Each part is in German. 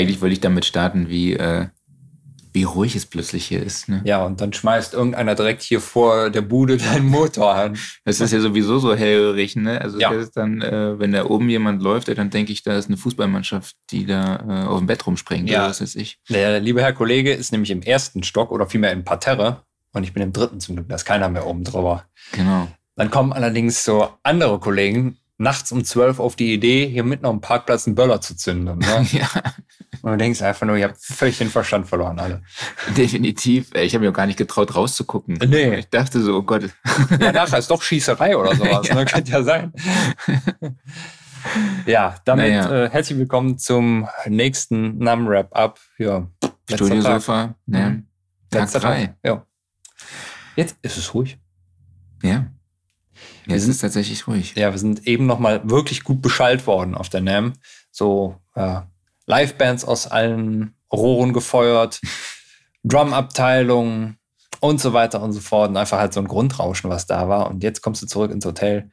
eigentlich wollte ich damit starten, wie, äh, wie ruhig es plötzlich hier ist. Ne? Ja, und dann schmeißt irgendeiner direkt hier vor der Bude deinen Motor an. Das ist ja sowieso so hellhörig, ne? Also Ja. dann, äh, wenn da oben jemand läuft, dann denke ich, da ist eine Fußballmannschaft, die da äh, auf dem Bett rumspringt Ja. was weiß ich. Der liebe Herr Kollege ist nämlich im ersten Stock oder vielmehr im Parterre und ich bin im dritten zum Glück. Da ist keiner mehr oben drüber. Genau. Dann kommen allerdings so andere Kollegen nachts um zwölf auf die Idee, hier mitten auf dem Parkplatz einen Böller zu zünden. Ne? ja, Und du denkst einfach nur, ihr habt völlig den Verstand verloren alle. definitiv. Äh, Ich habe mir auch gar nicht getraut, rauszugucken. Nee. Ich dachte so, oh Gott. Ja, nachher ist doch Schießerei oder sowas. Ja. Ne? Könnte ja sein. ja, damit Naja. äh, herzlich willkommen zum nächsten NAM-Wrap-Up. Ja, letzter Tag. Studiosofa, ne? Mhm. Tag Letzter drei. Tag. Ja. Jetzt ist es ruhig. Ja. Wir Jetzt sind- ist es tatsächlich ruhig. Ja, wir sind eben nochmal wirklich gut beschallt worden auf der NAM. So äh, Livebands aus allen Rohren gefeuert, Drum-Abteilung und so weiter und so fort. Und einfach halt so ein Grundrauschen, was da war. Und jetzt kommst du zurück ins Hotel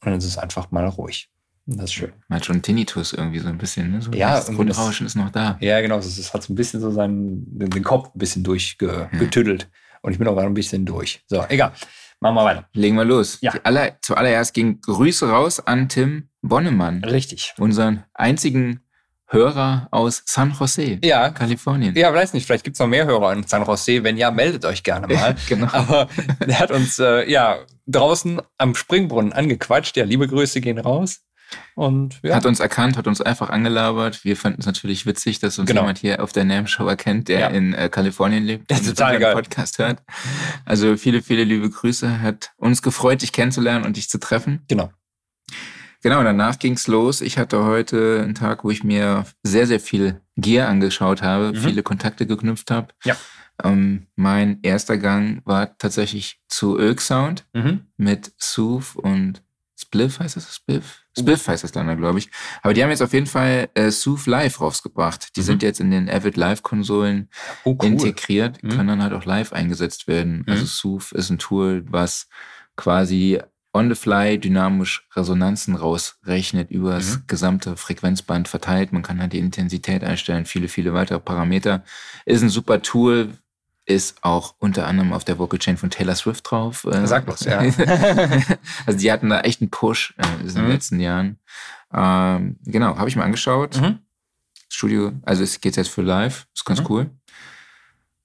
und dann ist es einfach mal ruhig. Und das ist schön. Man hat schon Tinnitus irgendwie so ein bisschen, ne? So Ja, das irgendwie das- Grundrauschen ist noch da. Ja, genau. Es hat so ein bisschen so seinen, den, den Kopf ein bisschen durchgetüdelt. Und ich bin auch gerade ein bisschen durch. So, egal. Machen wir weiter. Legen wir los. Ja. Aller, zuallererst gingen Grüße raus an Tim Bonnemann, Richtig. unseren einzigen Hörer aus San Jose, Ja, Kalifornien. ja, weiß nicht. Vielleicht gibt es noch mehr Hörer in San Jose. Wenn ja, meldet euch gerne mal. genau. Aber der hat uns äh, ja draußen am Springbrunnen angequatscht. Ja, liebe Grüße gehen raus. Und ja, Hat uns erkannt, hat uns einfach angelabert. Wir fanden es natürlich witzig, dass uns Genau. jemand hier auf der NAM Show erkennt, der Ja. in äh, Kalifornien lebt Ja, und total geil. Podcast hört. Also viele, viele liebe Grüße. Hat uns gefreut, dich kennenzulernen und dich zu treffen. genau. Genau, danach ging's los. Ich hatte heute einen Tag, wo ich mir sehr, sehr viel Gear angeschaut habe, Mhm. viele Kontakte geknüpft habe. Ja. Ähm, mein erster Gang war tatsächlich zu Oak Sound Mhm. mit Sooth und Spliff heißt das? Spliff? Spliff heißt das dann, glaube ich. Aber die haben jetzt auf jeden Fall äh, Sooth Live rausgebracht. Die Mhm. sind jetzt in den Avid Live-Konsolen Oh, cool. integriert, Mhm. können dann halt auch live eingesetzt werden. Mhm. Also Sooth ist ein Tool, was quasi on the fly dynamisch Resonanzen rausrechnet, übers Mhm. gesamte Frequenzband verteilt. Man kann halt die Intensität einstellen, viele, viele weitere Parameter. Ist ein super Tool, ist auch unter anderem auf der Vocal Chain von Taylor Swift drauf. Äh, Sag bloß, ja. also die hatten da echt einen Push äh, in den Mhm. letzten Jahren. Ähm, genau, habe ich mir angeschaut. mhm. Studio, also es geht jetzt für live, ist ganz Mhm. cool.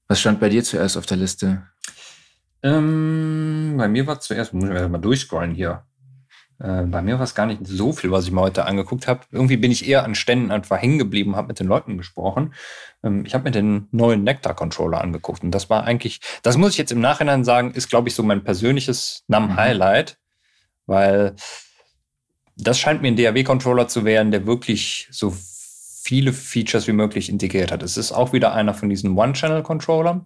Was stand bei dir zuerst auf der Liste? ähm, bei mir war zuerst, muss ich mal durchscrollen hier. Äh, bei mir war es gar nicht so viel, was ich mir heute angeguckt habe. Irgendwie bin ich eher an Ständen einfach hängen geblieben, habe mit den Leuten gesprochen. Ähm, ich habe mir den neuen Nectar-Controller angeguckt und das war eigentlich, das muss ich jetzt im Nachhinein sagen, ist, glaube ich, so mein persönliches. NAM-Highlight, weil das scheint mir ein DAW-Controller zu werden, der wirklich so viele Features wie möglich integriert hat. Es ist auch wieder einer von diesen One-Channel-Controllern,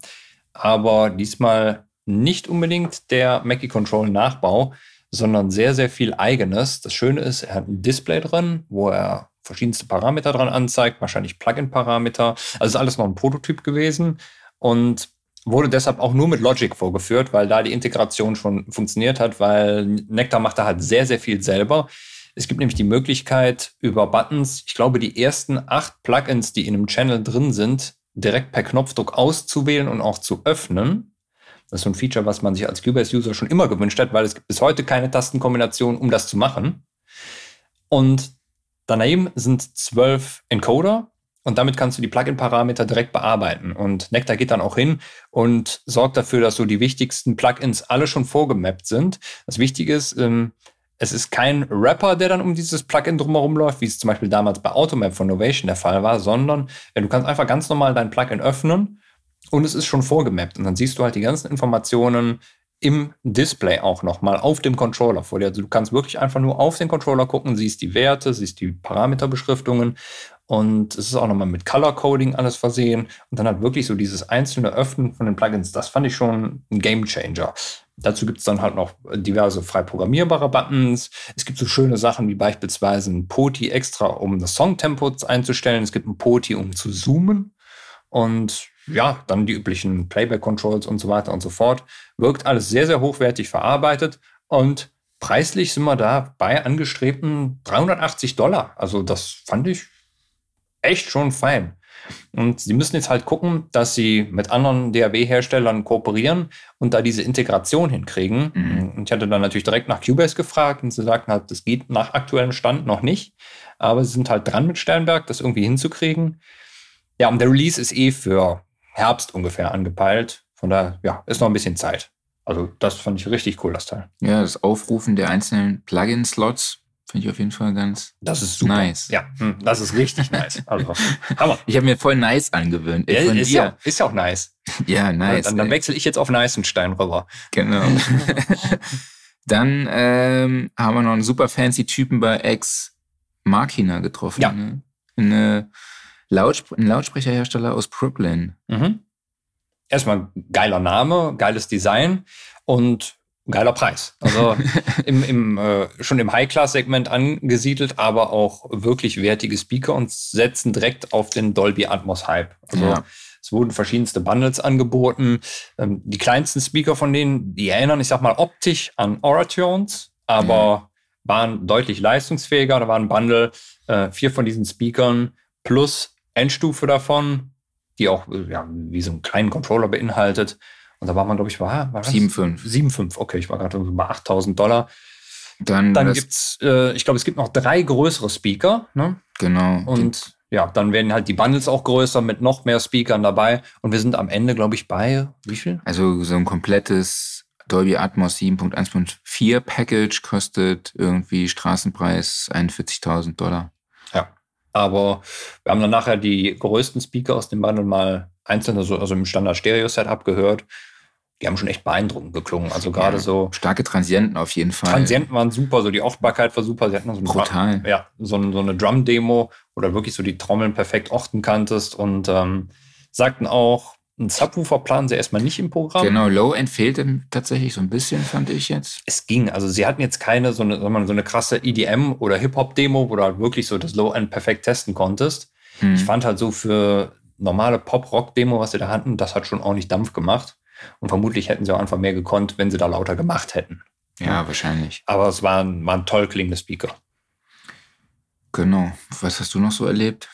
aber diesmal nicht unbedingt der Mackie-Control-Nachbau, sondern sehr, sehr viel eigenes. Das Schöne ist, er hat ein Display drin, wo er verschiedenste Parameter dran anzeigt, wahrscheinlich Plugin-Parameter. Also ist alles noch ein Prototyp gewesen und wurde deshalb auch nur mit Logic vorgeführt, weil da die Integration schon funktioniert hat, weil Nectar macht da halt sehr, sehr viel selber. Es gibt nämlich die Möglichkeit, über Buttons, ich glaube, die ersten acht Plugins, die in einem Channel drin sind, direkt per Knopfdruck auszuwählen und auch zu öffnen. Das ist so ein Feature, was man sich als Cubase-User schon immer gewünscht hat, weil es gibt bis heute keine Tastenkombination, um das zu machen. Und daneben sind zwölf Encoder und damit kannst du die Plugin-Parameter direkt bearbeiten. Und Nectar geht dann auch hin und sorgt dafür, dass so die wichtigsten Plugins alle schon vorgemappt sind. Das Wichtige ist, ähm, es ist kein Rapper, der dann um dieses Plugin drumherum läuft, wie es zum Beispiel damals bei Automap von Novation der Fall war, sondern ja, du kannst einfach ganz normal dein Plugin öffnen und es ist schon vorgemappt. Und dann siehst du halt die ganzen Informationen im Display auch nochmal auf dem Controller vor dir. Also du kannst wirklich einfach nur auf den Controller gucken, siehst die Werte, siehst die Parameterbeschriftungen und es ist auch nochmal mit Color Coding alles versehen und dann halt wirklich so dieses einzelne Öffnen von den Plugins. Das fand ich schon ein Game Changer. Dazu gibt es dann halt noch diverse frei programmierbare Buttons. Es gibt so schöne Sachen wie beispielsweise ein Poti extra, um das Songtempo einzustellen. Es gibt ein Poti, um zu zoomen. Und ja, dann die üblichen Playback-Controls und so weiter und so fort. Wirkt alles sehr, sehr hochwertig verarbeitet und preislich sind wir da bei angestrebten 380 Dollar. Also das fand ich echt schon fein. Und sie müssen jetzt halt gucken, dass sie mit anderen DAW-Herstellern kooperieren und da diese Integration hinkriegen. Mhm. Und ich hatte dann natürlich direkt nach Cubase gefragt und sie sagten halt, das geht nach aktuellem Stand noch nicht. Aber sie sind halt dran mit Sternberg, das irgendwie hinzukriegen. Ja, und der Release ist eh für Herbst ungefähr angepeilt. Von daher, ja, ist noch ein bisschen Zeit. Also, das fand ich richtig cool, das Teil. Ja, das Aufrufen der einzelnen Plugin-Slots finde ich auf jeden Fall ganz das ist super. nice. Ja, hm, das ist richtig nice. Also, Hammer. Ich habe mir voll nice angewöhnt. Ja, ist, ja, ist ja auch nice. Ja, nice. Dann, dann wechsle ich jetzt auf Neißenstein rüber. Genau. dann ähm, haben wir noch einen super fancy Typen bei Ex Machina getroffen. Ja. Ne? Eine Lautspr ein Lautsprecherhersteller aus Brooklyn. Mhm. Erstmal geiler Name, geiles Design und geiler Preis. Also im, im, äh, schon im High-Class-Segment angesiedelt, aber auch wirklich wertige Speaker und setzen direkt auf den Dolby Atmos-Hype. Also ja. es wurden verschiedenste Bundles angeboten. Ähm, die kleinsten Speaker von denen, die erinnern, ich sag mal, optisch an Oratones, aber ja. waren deutlich leistungsfähiger. Da war ein Bundle, äh, vier von diesen Speakern plus Endstufe davon, die auch ja, wie so einen kleinen Controller beinhaltet. Und da war man, glaube ich, war, war 7,5. 7,5, okay, ich war gerade bei 8000 Dollar. Dann, dann gibt's, äh, ich glaube, es gibt noch drei größere Speaker. Ne? Genau. Und ja, dann werden halt die Bundles auch größer mit noch mehr Speakern dabei. Und wir sind am Ende, glaube ich, bei wie viel? Also so ein komplettes Dolby Atmos 7.1.4 Package kostet irgendwie Straßenpreis 41.000 Dollar. Aber wir haben dann nachher die größten Speaker aus dem Bundle mal einzeln, also, also im Standard-Stereo-Setup gehört. Die haben schon echt beeindruckend geklungen. Also gerade ja, so. Starke Transienten auf jeden Fall. Transienten waren super, so die Ortbarkeit war super. Sie hatten so, Brutal. Drum, ja, so, so eine Drum-Demo, wo du wirklich so die Trommeln perfekt orten kanntest und ähm, sagten auch, ein Subwoofer planen sie erstmal nicht im Programm. Genau, Low-End fehlte tatsächlich so ein bisschen, fand ich jetzt. Es ging. Also sie hatten jetzt keine so eine, so eine krasse EDM- oder Hip-Hop-Demo, wo du halt wirklich so das Low-End perfekt testen konntest. Hm. Ich fand halt so für normale Pop-Rock-Demo, was sie da hatten, das hat schon ordentlich Dampf gemacht. Und vermutlich hätten sie auch einfach mehr gekonnt, wenn sie da lauter gemacht hätten. Ja, wahrscheinlich. Aber es waren, waren toll klingende Speaker. Genau. Was hast du noch so erlebt?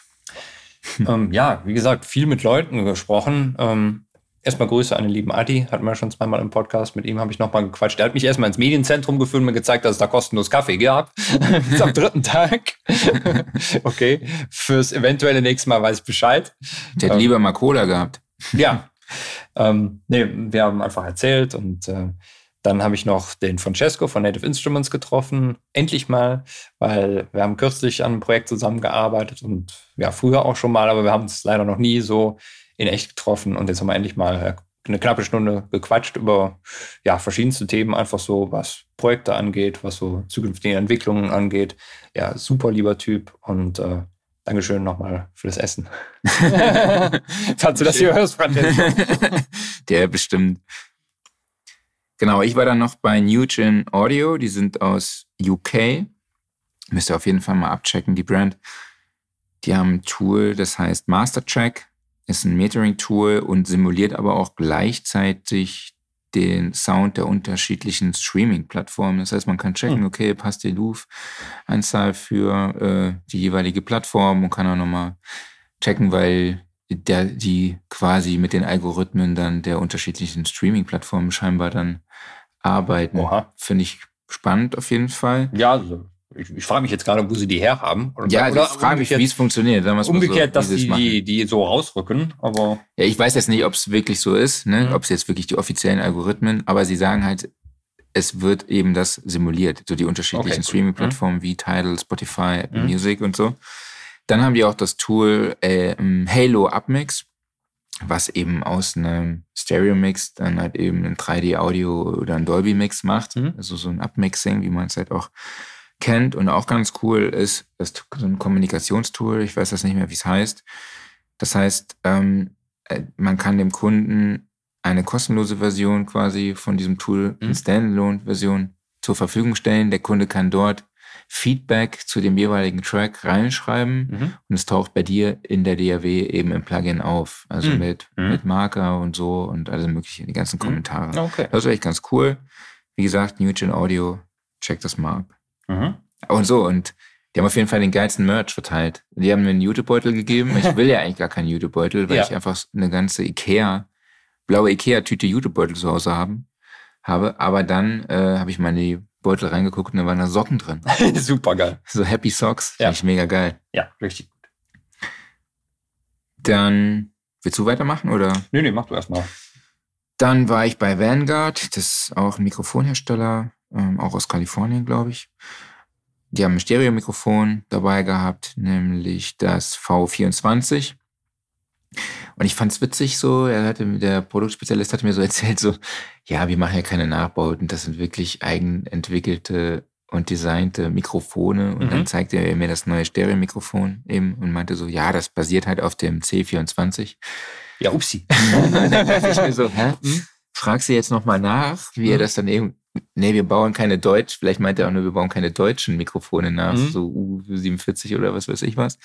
ähm, ja, wie gesagt, viel mit Leuten gesprochen. Ähm, erstmal Grüße an den lieben Adi, hatten wir schon zweimal im Podcast. Mit ihm habe ich nochmal gequatscht. Der hat mich erstmal ins Medienzentrum geführt und mir gezeigt, dass es da kostenlos Kaffee gab. Bis am dritten Tag. okay, fürs eventuelle nächste Mal weiß ich Bescheid. Der ähm, lieber mal Cola gehabt. Ja. Ähm, nee, wir haben einfach erzählt und äh, dann habe ich noch den Francesco von Native Instruments getroffen. Endlich mal, weil wir haben kürzlich an einem Projekt zusammengearbeitet und ja, früher auch schon mal, aber wir haben uns leider noch nie so in echt getroffen und jetzt haben wir endlich mal eine knappe Stunde gequatscht über ja, verschiedenste Themen, einfach so, was Projekte angeht, was so zukünftige Entwicklungen angeht. Ja, super lieber Typ und äh, Dankeschön nochmal für das Essen. Falls du das hier hörst, Francesco. Der bestimmt. Genau, ich war dann noch bei Newgen Audio, die sind aus UK. Müsst ihr auf jeden Fall mal abchecken, die Brand. Die haben ein Tool, das heißt Mastertrack ist ein Metering-Tool und simuliert aber auch gleichzeitig den Sound der unterschiedlichen Streaming-Plattformen. Das heißt, man kann checken, hm. okay, passt die Loop-Anzahl für äh, die jeweilige Plattform und kann auch nochmal checken, weil der, die quasi mit den Algorithmen dann der unterschiedlichen Streaming-Plattformen scheinbar dann arbeiten. Finde ich spannend auf jeden Fall. Ja, also ich, ich frage mich jetzt gerade, wo sie die herhaben. Oder, ja, oder ich frage mich, wie es funktioniert. Umgekehrt, so, dass die, die, die so rausrücken, aber. Ja, ich weiß jetzt nicht, ob es wirklich so ist, ne? Mhm. ob es jetzt wirklich die offiziellen Algorithmen, aber sie sagen halt, es wird eben das simuliert, so die unterschiedlichen okay, Streaming-Plattformen mhm. wie Tidal, Spotify, Apple mhm. Music und so. Dann haben die auch das Tool äh, Halo Upmix, was eben aus einem Stereo-Mix dann halt eben ein 3D-Audio oder ein Dolby-Mix macht. Mhm. Also so ein Upmixing, wie man es halt auch kennt und auch ganz cool ist, ist so ein Kommunikationstool, ich weiß das nicht mehr, wie es heißt. Das heißt, ähm, äh, man kann dem Kunden eine kostenlose Version quasi von diesem Tool, mhm. eine Standalone-Version zur Verfügung stellen. Der Kunde kann dort Feedback zu dem jeweiligen Track reinschreiben mhm. und es taucht bei dir in der DAW eben im Plugin auf. Also mhm. Mit, mhm. mit Marker und so und alles mögliche, die ganzen mhm. Kommentare. Okay. Das ist echt ganz cool. Wie gesagt, Newgen Audio, check das mal ab. Mhm. Und so, und Die haben auf jeden Fall den geilsten Merch verteilt. Die haben mir einen Jutebeutel gegeben. Ich will ja eigentlich gar keinen Jutebeutel, weil ja. ich einfach eine ganze Ikea, blaue Ikea-Tüte Jutebeutel zu Hause haben, habe. Aber dann äh, habe ich mal in die Beutel reingeguckt und da waren da Socken drin. Super geil. So Happy Socks. Ja. Finde ich mega geil. Ja, richtig gut. Dann, willst du weitermachen oder? Nee, nee, mach du erstmal. Dann war ich bei Vanguard, das ist auch ein Mikrofonhersteller, ähm, auch aus Kalifornien, glaube ich. Die haben ein Stereomikrofon dabei gehabt, nämlich das V24. Und ich fand es witzig so, er hatte, der Produktspezialist hatte mir so erzählt, so, ja, wir machen ja keine Nachbauten, das sind wirklich eigenentwickelte und designte Mikrofone. Und mhm. dann zeigte er mir das neue Stereomikrofon eben und meinte so, ja, das basiert halt auf dem C24. Ja, upsi. dann dachte ich mir so, hä? Hm? Frag sie jetzt nochmal nach, wie mhm. er das dann eben Nee, wir bauen keine Deutsch, vielleicht meint er auch nur, wir bauen keine deutschen Mikrofone nach, mhm. so U47 oder was weiß ich was.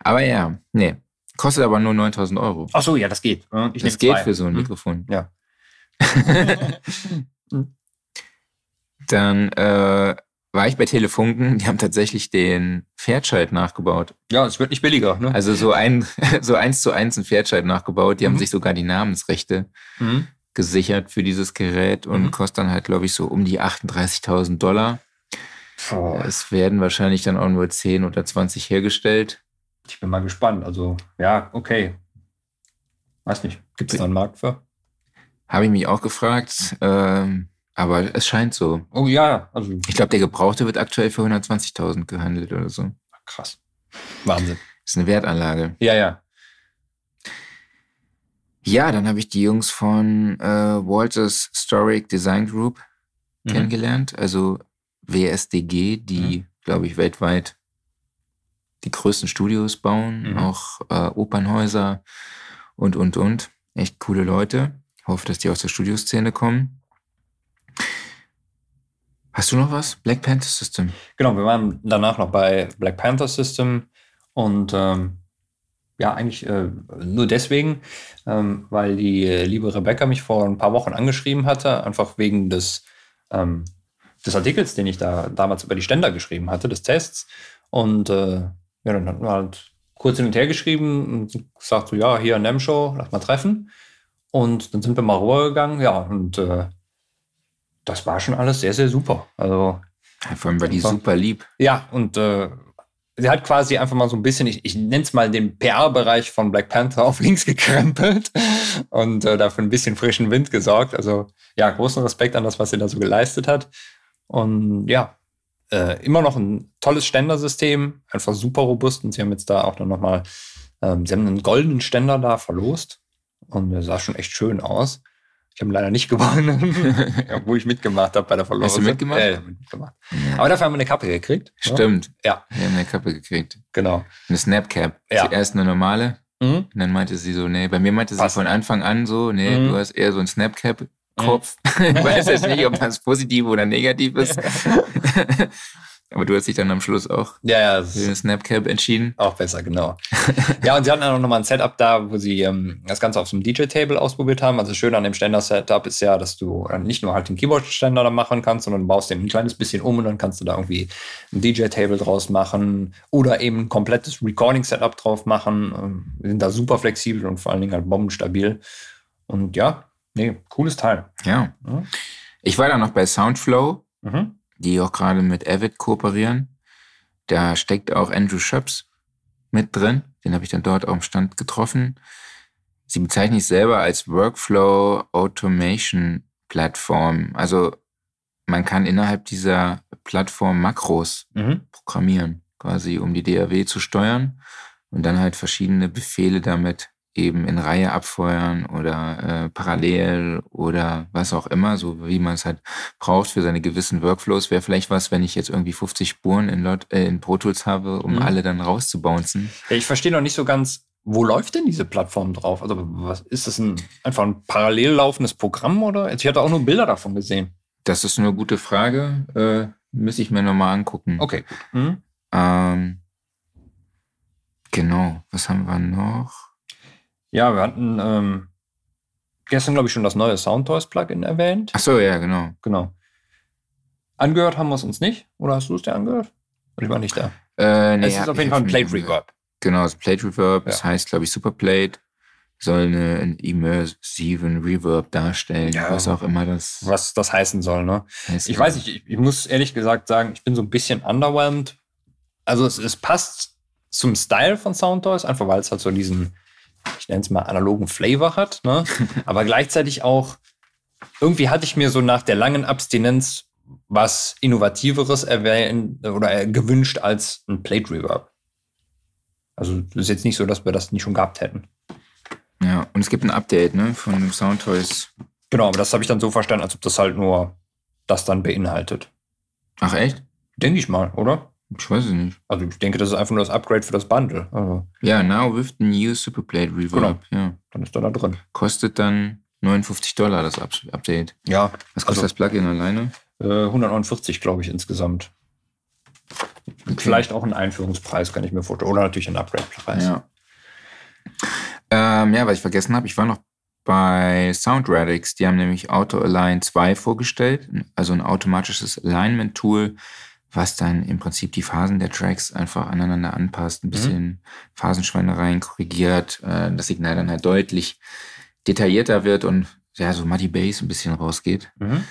Aber ja, nee. Kostet aber nur 9000 Euro. Ach so, ja, das geht. Ich das geht zwei. für so ein mhm. Mikrofon. Ja. Dann äh, war ich bei Telefunken, die haben tatsächlich den Pferdscheid nachgebaut. Ja, es wird nicht billiger. Ne? Also so ein so eins zu eins ein Pferdscheid nachgebaut. Die mhm. haben sich sogar die Namensrechte mhm gesichert für dieses Gerät und mhm. kostet dann halt, glaube ich, so um die 38.000 Dollar. Oh. Es werden wahrscheinlich dann auch nur 10 oder 20 hergestellt. Ich bin mal gespannt. Also, ja, okay. Weiß nicht. Gibt es da einen Markt für? Habe ich mich auch gefragt. Ähm, aber es scheint so. Oh ja. Also ich glaube, der Gebrauchte wird aktuell für 120.000 gehandelt oder so. Krass. Wahnsinn. Ist eine Wertanlage. Ja, ja. Ja, dann habe ich die Jungs von äh, Walters Historic Design Group mhm. kennengelernt, also WSDG, die, mhm. glaube ich, weltweit die größten Studios bauen, mhm. auch äh, Opernhäuser und, und, und. Echt coole Leute. Ich hoffe, dass die aus der Studioszene kommen. Hast du noch was? Black Panther System. Genau, wir waren danach noch bei Black Panther System und ähm, ja, eigentlich äh, nur deswegen, ähm, weil die äh, liebe Rebecca mich vor ein paar Wochen angeschrieben hatte, einfach wegen des, ähm, des Artikels, den ich da damals über die Ständer geschrieben hatte, des Tests. Und äh, ja, dann hatten wir halt kurz hin und her geschrieben und gesagt so, ja, hier in NEM-Show, lass mal treffen. Und dann sind wir mal rübergegangen, ja, und äh, das war schon alles sehr, sehr super. Also vor allem war die super lieb. Ja, und äh, sie hat quasi einfach mal so ein bisschen, ich, ich nenne es mal den PR-Bereich von Black Panther auf links gekrempelt und äh, dafür ein bisschen frischen Wind gesorgt. Also ja, großen Respekt an das, was sie da so geleistet hat. Und ja, äh, immer noch ein tolles Ständersystem, einfach super robust. Und sie haben jetzt da auch noch mal, ähm, sie haben einen goldenen Ständer da verlost und der sah schon echt schön aus. Ich habe leider nicht gewonnen, wo ich mitgemacht habe bei der Verlosung. Hast du mitgemacht? Äh, mitgemacht. Ja. Aber dafür haben wir eine Kappe gekriegt. Stimmt. Ja. Wir haben eine Kappe gekriegt. Genau. Eine Snapcap. Ja. Zuerst eine normale. Mhm. Und dann meinte sie so, nee, bei mir meinte sie von Anfang an so, nee, mhm. du hast eher so ein Snapcap-Kopf. Mhm. ich weiß jetzt nicht, ob das positiv oder negativ ist. Aber du hast dich dann am Schluss auch ja, ja, für den Snapcap entschieden. Auch besser, genau. ja, und sie hatten dann auch nochmal ein Setup da, wo sie ähm, das Ganze auf so einem DJ-Table ausprobiert haben. Also schön an dem Ständer-Setup ist ja, dass du nicht nur halt den Keyboard-Ständer da machen kannst, sondern baust den ein kleines bisschen um und dann kannst du da irgendwie ein DJ-Table draus machen oder eben ein komplettes Recording-Setup drauf machen. Ähm, wir sind da super flexibel und vor allen Dingen halt bombenstabil. Und ja, nee, cooles Teil. Ja. ja. Ich war da noch bei Soundflow. Mhm die auch gerade mit Avid kooperieren. Da steckt auch Andrew Schöps mit drin. Den habe ich dann dort auf dem Stand getroffen. Sie bezeichnen sich selber als Workflow Automation Plattform. Also man kann innerhalb dieser Plattform Makros mhm. programmieren, quasi um die DAW zu steuern und dann halt verschiedene Befehle damit eben in Reihe abfeuern oder äh, parallel oder was auch immer, so wie man es halt braucht für seine gewissen Workflows. Wäre vielleicht was, wenn ich jetzt irgendwie 50 Spuren in, Lot, äh, in Pro Tools habe, um mhm. alle dann rauszubouncen. Ja, ich verstehe noch nicht so ganz, wo läuft denn diese Plattform drauf? Also was ist das ein, einfach ein parallel laufendes Programm oder? Ich hatte auch nur Bilder davon gesehen. Das ist eine gute Frage. Äh, müsste ich mir nochmal angucken. Okay. Mhm. Ähm, genau. Was haben wir noch? Ja, wir hatten ähm, gestern, glaube ich, schon das neue Soundtoys-Plugin erwähnt. Ach so, ja, genau. Genau. Angehört haben wir es uns nicht? Oder hast du es dir angehört? Oder ich war nicht da. Äh, nee, es ist auf jeden Fall ein Plate Reverb. Genau, das Plate Reverb. Ja. Das heißt, glaube ich, Superplate soll eine, einen immersiven Reverb darstellen, ja, was auch immer das. Was das heißen soll, ne? Ich weiß nicht, ich, ich, muss ehrlich gesagt sagen, ich bin so ein bisschen underwhelmed. Also es, es passt zum Style von Soundtoys, einfach weil es halt so diesen, ich nenne es mal analogen Flavor hat, ne? Aber gleichzeitig auch, irgendwie hatte ich mir so nach der langen Abstinenz was Innovativeres erwähnt oder gewünscht als ein Plate Reverb. Also es ist jetzt nicht so, dass wir das nicht schon gehabt hätten. Ja, und es gibt ein Update ne, von Soundtoys. Genau, aber das habe ich dann so verstanden, als ob das halt nur das dann beinhaltet. Ach echt? Denke ich mal, oder? Ich weiß es nicht. Also ich denke, das ist einfach nur das Upgrade für das Bundle. Also ja, now with the new Superplate Reverb. Genau. Ja. Dann ist da da drin. Kostet dann 59 Dollar das Update. Ja. Was kostet also, das Plugin alleine? Äh, 149, glaube ich, insgesamt. Okay. Vielleicht auch ein Einführungspreis, kann ich mir vorstellen. Oder natürlich ein Upgrade-Preis. Ja. Ähm, ja, was ich vergessen habe, ich war noch bei Soundradix. Die haben nämlich Auto Align 2 vorgestellt, also ein automatisches Alignment-Tool, was dann im Prinzip die Phasen der Tracks einfach aneinander anpasst, ein mhm. bisschen mhm. Phasenschweinereien korrigiert, äh, das Signal dann halt deutlich detaillierter wird und ja, so Muddy Bass ein bisschen rausgeht. Mhm.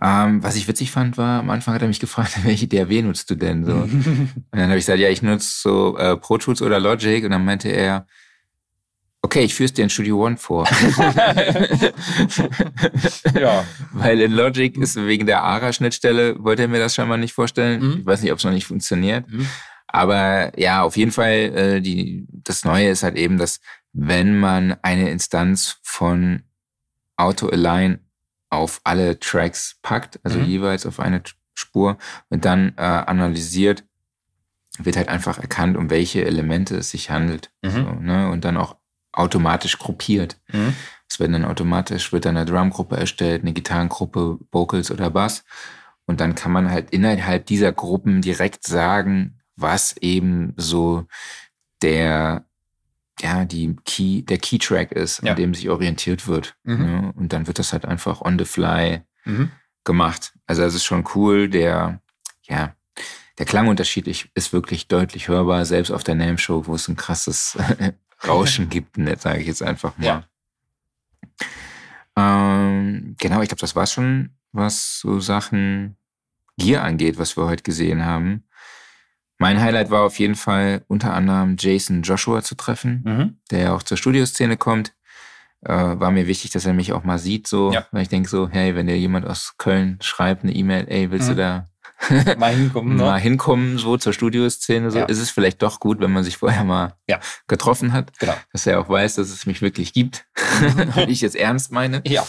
Ähm, was ich witzig fand, war, am Anfang hat er mich gefragt, welche DAW nutzt du denn so? und dann habe ich gesagt, ja, ich nutze so äh, Pro Tools oder Logic und dann meinte er, Okay, ich führe es dir in Studio One vor. ja. Weil in Logic ist wegen der ARA-Schnittstelle, wollte er mir das schon mal nicht vorstellen. Mhm. Ich weiß nicht, ob es noch nicht funktioniert. Mhm. Aber ja, auf jeden Fall, äh, die, das Neue ist halt eben, dass wenn man eine Instanz von Auto Align auf alle Tracks packt, also mhm. jeweils auf eine Spur und dann äh, analysiert, wird halt einfach erkannt, um welche Elemente es sich handelt. Mhm. So, ne? Und dann auch automatisch gruppiert. Mhm. Es werden dann automatisch, wird dann eine Drumgruppe erstellt, eine Gitarrengruppe, Vocals oder Bass. Und dann kann man halt innerhalb dieser Gruppen direkt sagen, was eben so der, ja, die Key, der Key-Track ist, ja. an dem sich orientiert wird. Mhm. Ja, und dann wird das halt einfach on the fly mhm. gemacht. Also es ist schon cool, der, ja, der Klangunterschied ist wirklich deutlich hörbar, selbst auf der Name Show, wo es ein krasses Rauschen gibt, ne, sage ich jetzt einfach mal. Ja. Ähm, genau, ich glaube, das war schon, was so Sachen Gear angeht, was wir heute gesehen haben. Mein Highlight war auf jeden Fall unter anderem Jason Joshua zu treffen, mhm. der ja auch zur Studioszene kommt. Äh, war mir wichtig, dass er mich auch mal sieht, so, ja. weil ich denke so, hey, wenn dir jemand aus Köln schreibt, eine E-Mail, ey, willst mhm. du da mal hinkommen, ne? mal hinkommen, so zur Studioszene. So ja. ist es vielleicht doch gut, wenn man sich vorher mal ja. getroffen hat. Genau. Dass er auch weiß, dass es mich wirklich gibt. und ich jetzt ernst meine. Ja.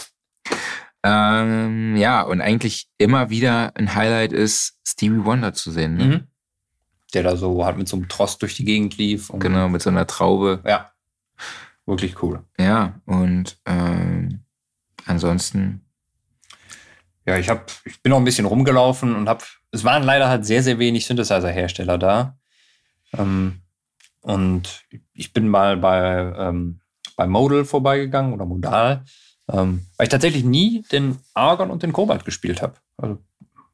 Ähm, ja, und eigentlich immer wieder ein Highlight ist, Stevie Wonder zu sehen. Ne? Mhm. Der da so halt mit so einem Trost durch die Gegend lief. genau, mit so einer Traube. Ja. Wirklich cool. Ja, und ähm, ansonsten ja, ich habe, ich bin auch ein bisschen rumgelaufen und habe, es waren leider halt sehr, sehr wenig Synthesizer-Hersteller da. Ähm, und ich bin mal bei, ähm, bei Modal vorbeigegangen oder Modal, ähm, weil ich tatsächlich nie den Argon und den Cobalt gespielt habe. Also,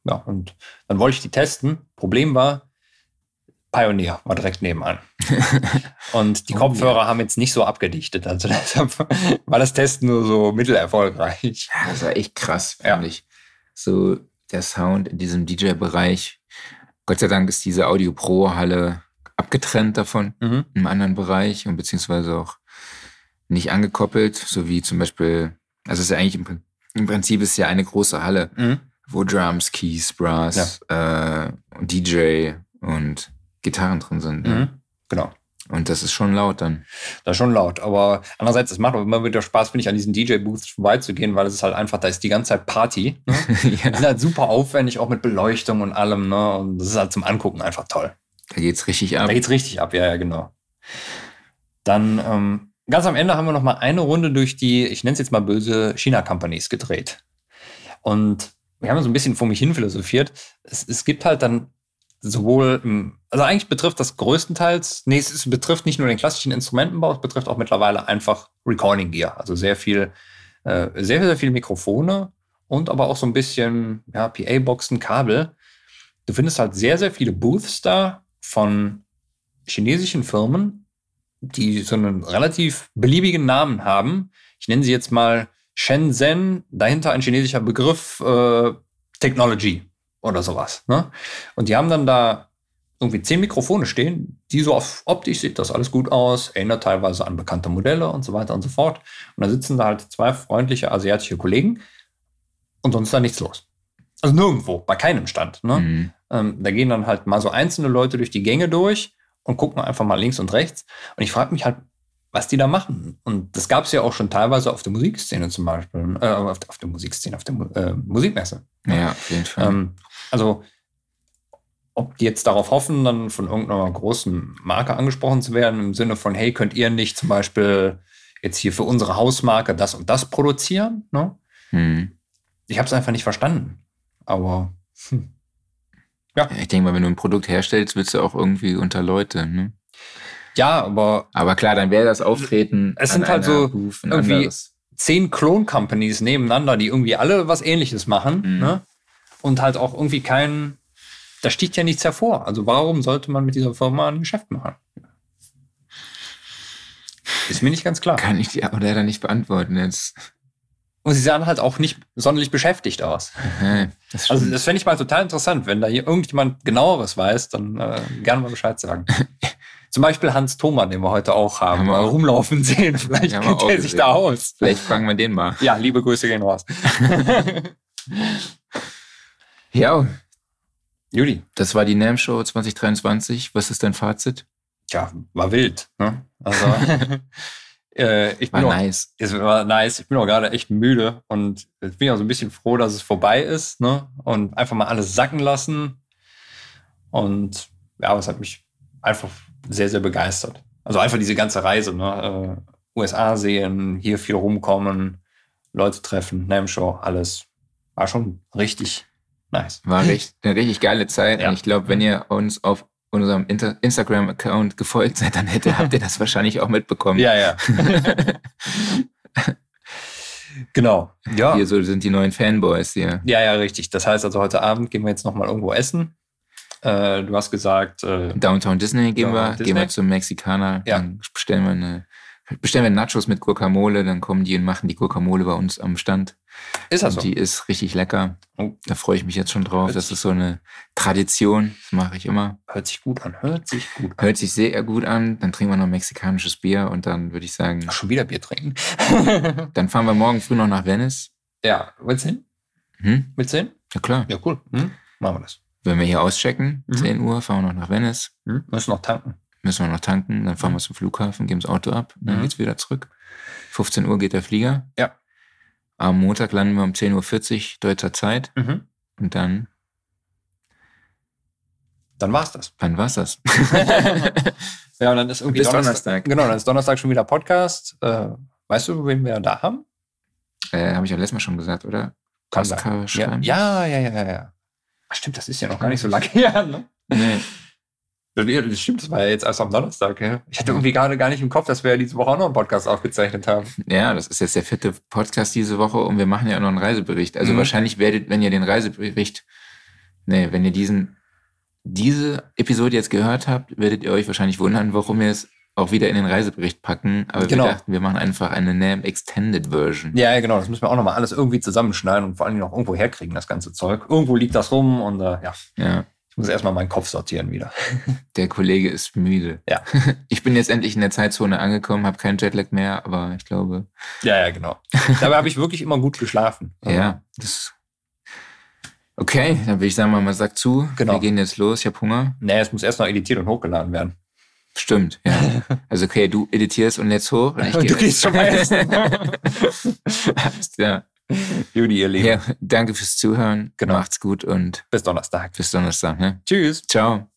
ja, und dann wollte ich die testen. Problem war, Pioneer war direkt nebenan. und die oh, Kopfhörer ja. haben jetzt nicht so abgedichtet. Also deshalb war das Testen nur so mittelerfolgreich. Ja, das war echt krass, ja. ich so der Sound in diesem DJ-Bereich. Gott sei Dank ist diese Audio Pro-Halle abgetrennt davon mhm. im anderen Bereich und beziehungsweise auch nicht angekoppelt, so wie zum Beispiel, also es ist ja eigentlich im, im Prinzip ist ja eine große Halle, mhm. wo Drums, Keys, Brass, ja. äh, DJ und Gitarren drin sind. Ne? Mhm. Genau. Und das ist schon laut dann. Das ist schon laut. Aber andererseits, es macht auch immer wieder Spaß, finde ich, an diesen DJ-Booths vorbeizugehen, weil es ist halt einfach, da ist die ganze Zeit Party. Ne? ja. Die sind halt super aufwendig, auch mit Beleuchtung und allem. Ne? Und das ist halt zum Angucken einfach toll. Da geht's richtig ab. Da geht's richtig ab, ja, ja, genau. Dann ähm, ganz am Ende haben wir noch mal eine Runde durch die, ich nenne es jetzt mal böse, China-Companies gedreht. Und wir haben so ein bisschen vor mich hin philosophiert. Es, es gibt halt dann sowohl im, also eigentlich betrifft das größtenteils, nee, es betrifft nicht nur den klassischen Instrumentenbau, es betrifft auch mittlerweile einfach Recording Gear. Also sehr viel, äh, sehr, sehr viele Mikrofone und aber auch so ein bisschen, ja, PA-Boxen, Kabel. du findest halt sehr, sehr viele Booths da von chinesischen Firmen, die so einen relativ beliebigen Namen haben. Ich nenne sie jetzt mal Shenzhen, dahinter ein chinesischer Begriff äh, Technology oder sowas. Ne? Und die haben dann da irgendwie zehn Mikrofone stehen, die so auf optisch sieht das alles gut aus, erinnert teilweise an bekannte Modelle und so weiter und so fort. Und da sitzen da halt zwei freundliche asiatische Kollegen und sonst ist da nichts los. Also nirgendwo, bei keinem Stand. Ne? Mhm. Ähm, da gehen dann halt mal so einzelne Leute durch die Gänge durch und gucken einfach mal links und rechts. Und ich frage mich halt, was die da machen. Und das gab es ja auch schon teilweise auf der Musikszene zum Beispiel, äh, auf, auf, der Musikszene, auf der äh, Musikmesse. Ja, auf jeden Fall. Ähm, also, ob die jetzt darauf hoffen, dann von irgendeiner großen Marke angesprochen zu werden, im Sinne von, hey, könnt ihr nicht zum Beispiel jetzt hier für unsere Hausmarke das und das produzieren? Ne? Hm. Ich habe es einfach nicht verstanden. Aber hm. ja. Ich denke mal, wenn du ein Produkt herstellst, willst du auch irgendwie unter Leute. Ne? Ja, aber. Aber klar, dann wäre das Auftreten. Es sind halt so irgendwie anderes. Zehn Klon-Companies nebeneinander, die irgendwie alle was ähnliches machen. Mhm. Ne? Und halt auch irgendwie kein. Da sticht ja nichts hervor. Also warum sollte man mit dieser Firma ein Geschäft machen? Ist mir nicht ganz klar. Kann ich dir aber leider nicht beantworten jetzt. Und sie sahen halt auch nicht sonderlich beschäftigt aus. Okay, das also das fände ich mal total interessant. Wenn da hier irgendjemand genaueres weiß, dann äh, gerne mal Bescheid sagen. Zum Beispiel Hans Thoma, den wir heute auch haben, haben wir rumlaufen sehen. Vielleicht kennt er sich da aus. Vielleicht fragen wir den mal. Ja, liebe Grüße gehen raus. ja. Juli. Das war die NAM Show 2023. Was ist dein Fazit? Ja, war wild. Ne? Also, äh, ich bin war auch, nice. Es war nice. Ich bin auch gerade echt müde und jetzt bin ich auch so ein bisschen froh, dass es vorbei ist. Ne? Und einfach mal alles sacken lassen. Und ja, es hat mich einfach sehr, sehr begeistert. Also einfach diese ganze Reise, ne? Äh, USA sehen, hier viel rumkommen, Leute treffen, NAM-Show, alles. War schon richtig nice. War richtig, eine richtig geile Zeit. Ja. Und ich glaube, wenn ihr uns auf unserem Instagram-Account gefolgt seid, dann hätte, habt ihr das wahrscheinlich auch mitbekommen. Ja, ja. genau. Ja. Hier so sind die neuen Fanboys hier. Ja, ja, richtig. Das heißt also, heute Abend gehen wir jetzt nochmal irgendwo essen. Äh, du hast gesagt. Äh, Downtown Disney gehen wir, Disney. gehen wir zum Mexikaner. Ja. Dann bestellen wir eine, bestellen wir Nachos mit Guacamole, dann kommen die und machen die Guacamole bei uns am Stand. Ist das so? Die ist richtig lecker. Oh. Da freue ich mich jetzt schon drauf. Hört das ist so eine Tradition. Das mache ich immer. Hört sich gut an. Hört sich gut an. Hört sich sehr gut an. Dann trinken wir noch mexikanisches Bier und dann würde ich sagen. Ach, schon wieder Bier trinken. dann fahren wir morgen früh noch nach Venice. Ja, willst du hin? Hm? Willst du hin? Ja, klar. Ja, cool. Hm? Machen wir das. Wenn wir hier auschecken, mhm. 10 Uhr, fahren wir noch nach Venice. Mhm. Müssen noch tanken. Müssen wir noch tanken, dann fahren mhm. wir zum Flughafen, geben das Auto ab, dann mhm. geht's wieder zurück. 15 Uhr geht der Flieger. Ja. Am Montag landen wir um 10.40 Uhr deutscher Zeit. Mhm. Und dann. Dann war's das. Dann war's das. ja, und dann ist irgendwie Bis Donnerstag. Donnerstag. Genau, dann ist Donnerstag schon wieder Podcast. Äh, weißt du, wen wir da haben? Äh, Habe ich ja letztes Mal schon gesagt, oder? Pascal ja. ja, ja, ja, ja. Ach, stimmt, das ist ja noch gar nicht so lange her, ne? Nee. Das stimmt, das war ja jetzt erst am Donnerstag. Ja? Ich hatte irgendwie gerade gar nicht im Kopf, dass wir ja diese Woche auch noch einen Podcast aufgezeichnet haben. Ja, das ist jetzt der vierte Podcast diese Woche und wir machen ja auch noch einen Reisebericht. Also mhm. wahrscheinlich werdet, wenn ihr den Reisebericht, nee, wenn ihr diesen, diese Episode jetzt gehört habt, werdet ihr euch wahrscheinlich wundern, warum wir es auch wieder in den Reisebericht packen. Aber genau. wir dachten, wir machen einfach eine NAM Extended Version. Ja, genau. Das müssen wir auch nochmal alles irgendwie zusammenschneiden und vor allem noch irgendwo herkriegen, das ganze Zeug. Irgendwo liegt das rum und äh, ja. Ja. Ich muss erstmal meinen Kopf sortieren wieder. Der Kollege ist müde. Ja. Ich bin jetzt endlich in der Zeitzone angekommen, habe keinen Jetlag mehr, aber ich glaube. Ja, ja, genau. Dabei habe ich wirklich immer gut geschlafen. ja, das. Okay, dann würde ich sagen, mal sagt zu. Genau. Wir gehen jetzt los. Ich habe Hunger. Nee, es muss erst noch editiert und hochgeladen werden. Stimmt, ja. Also okay, du editierst und lädst hoch. Und ich du gehst schon mal essen. ja. Judy, ihr Lieben. Ja, danke fürs Zuhören. Genau. Macht's gut und bis Donnerstag. Bis Donnerstag. Ne? Tschüss. Ciao.